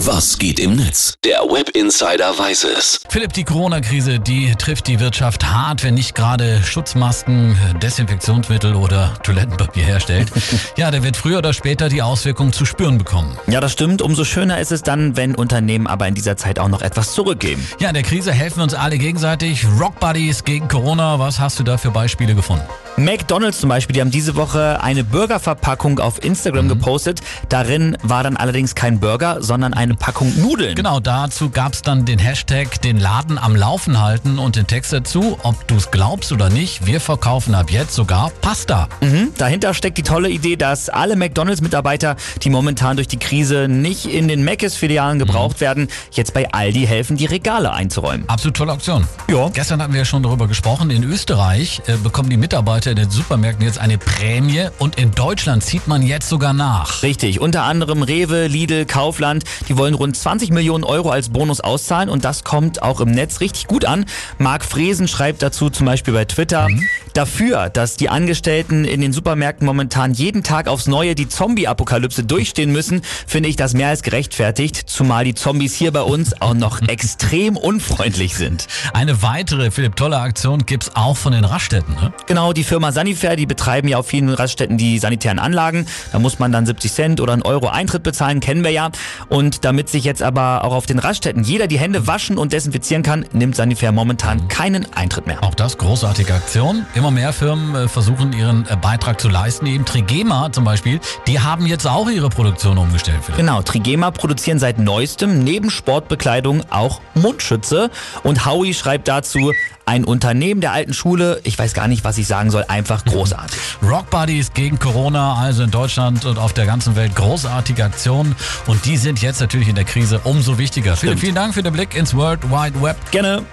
Was geht im Netz? Der Web Insider weiß es. Philipp, die Corona-Krise, die trifft die Wirtschaft hart, wenn nicht gerade Schutzmasken, Desinfektionsmittel oder Toilettenpapier herstellt. ja, der wird früher oder später die Auswirkungen zu spüren bekommen. Ja, das stimmt. Umso schöner ist es dann, wenn Unternehmen aber in dieser Zeit auch noch etwas zurückgeben. Ja, in der Krise helfen wir uns alle gegenseitig. Rock Buddies gegen Corona. Was hast du da für Beispiele gefunden? McDonald's zum Beispiel, die haben diese Woche eine Burgerverpackung auf Instagram mhm. gepostet. Darin war dann allerdings kein Burger, sondern eine Packung Nudeln. Genau, dazu gab es dann den Hashtag den Laden am Laufen halten und den Text dazu, ob du es glaubst oder nicht, wir verkaufen ab jetzt sogar Pasta. Mhm. Dahinter steckt die tolle Idee, dass alle McDonalds-Mitarbeiter, die momentan durch die Krise nicht in den Mc's-Filialen gebraucht mhm. werden, jetzt bei Aldi helfen, die Regale einzuräumen. Absolut tolle Aktion. Ja. Gestern hatten wir ja schon darüber gesprochen. In Österreich äh, bekommen die Mitarbeiter in den Supermärkten jetzt eine Prämie und in Deutschland zieht man jetzt sogar nach. Richtig. Unter anderem Rewe, Lidl, Kaufland, die wollen rund 20 Millionen Euro als Bonus auszahlen und das kommt auch im Netz richtig gut an. Marc Fresen schreibt dazu zum Beispiel bei Twitter, mhm. dafür, dass die Angestellten in den Supermärkten momentan jeden Tag aufs Neue die Zombie-Apokalypse durchstehen müssen, finde ich das mehr als gerechtfertigt, zumal die Zombies hier bei uns auch noch extrem unfreundlich sind. Eine weitere, Philipp, tolle Aktion gibt's auch von den Raststätten. Ne? Genau, die Firma Sanifair, die betreiben ja auf vielen Raststätten die sanitären Anlagen. Da muss man dann 70 Cent oder einen Euro Eintritt bezahlen, kennen wir ja. Und damit sich jetzt aber auch auf den Raststätten jeder die Hände waschen und desinfizieren kann, nimmt Sanifair momentan keinen Eintritt mehr. Auch das großartige Aktion. Immer mehr Firmen äh, versuchen ihren äh, Beitrag zu leisten. Eben Trigema zum Beispiel, die haben jetzt auch ihre Produktion umgestellt. Philipp. Genau, Trigema produzieren seit neuestem neben Sportbekleidung auch Mundschütze. Und Howie schreibt dazu, ein Unternehmen der alten Schule, ich weiß gar nicht, was ich sagen soll, einfach großartig. Rock Buddies gegen Corona, also in Deutschland und auf der ganzen Welt großartige Aktionen und die sind jetzt natürlich in der Krise umso wichtiger. Vielen, vielen Dank für den Blick ins World Wide Web. Gerne.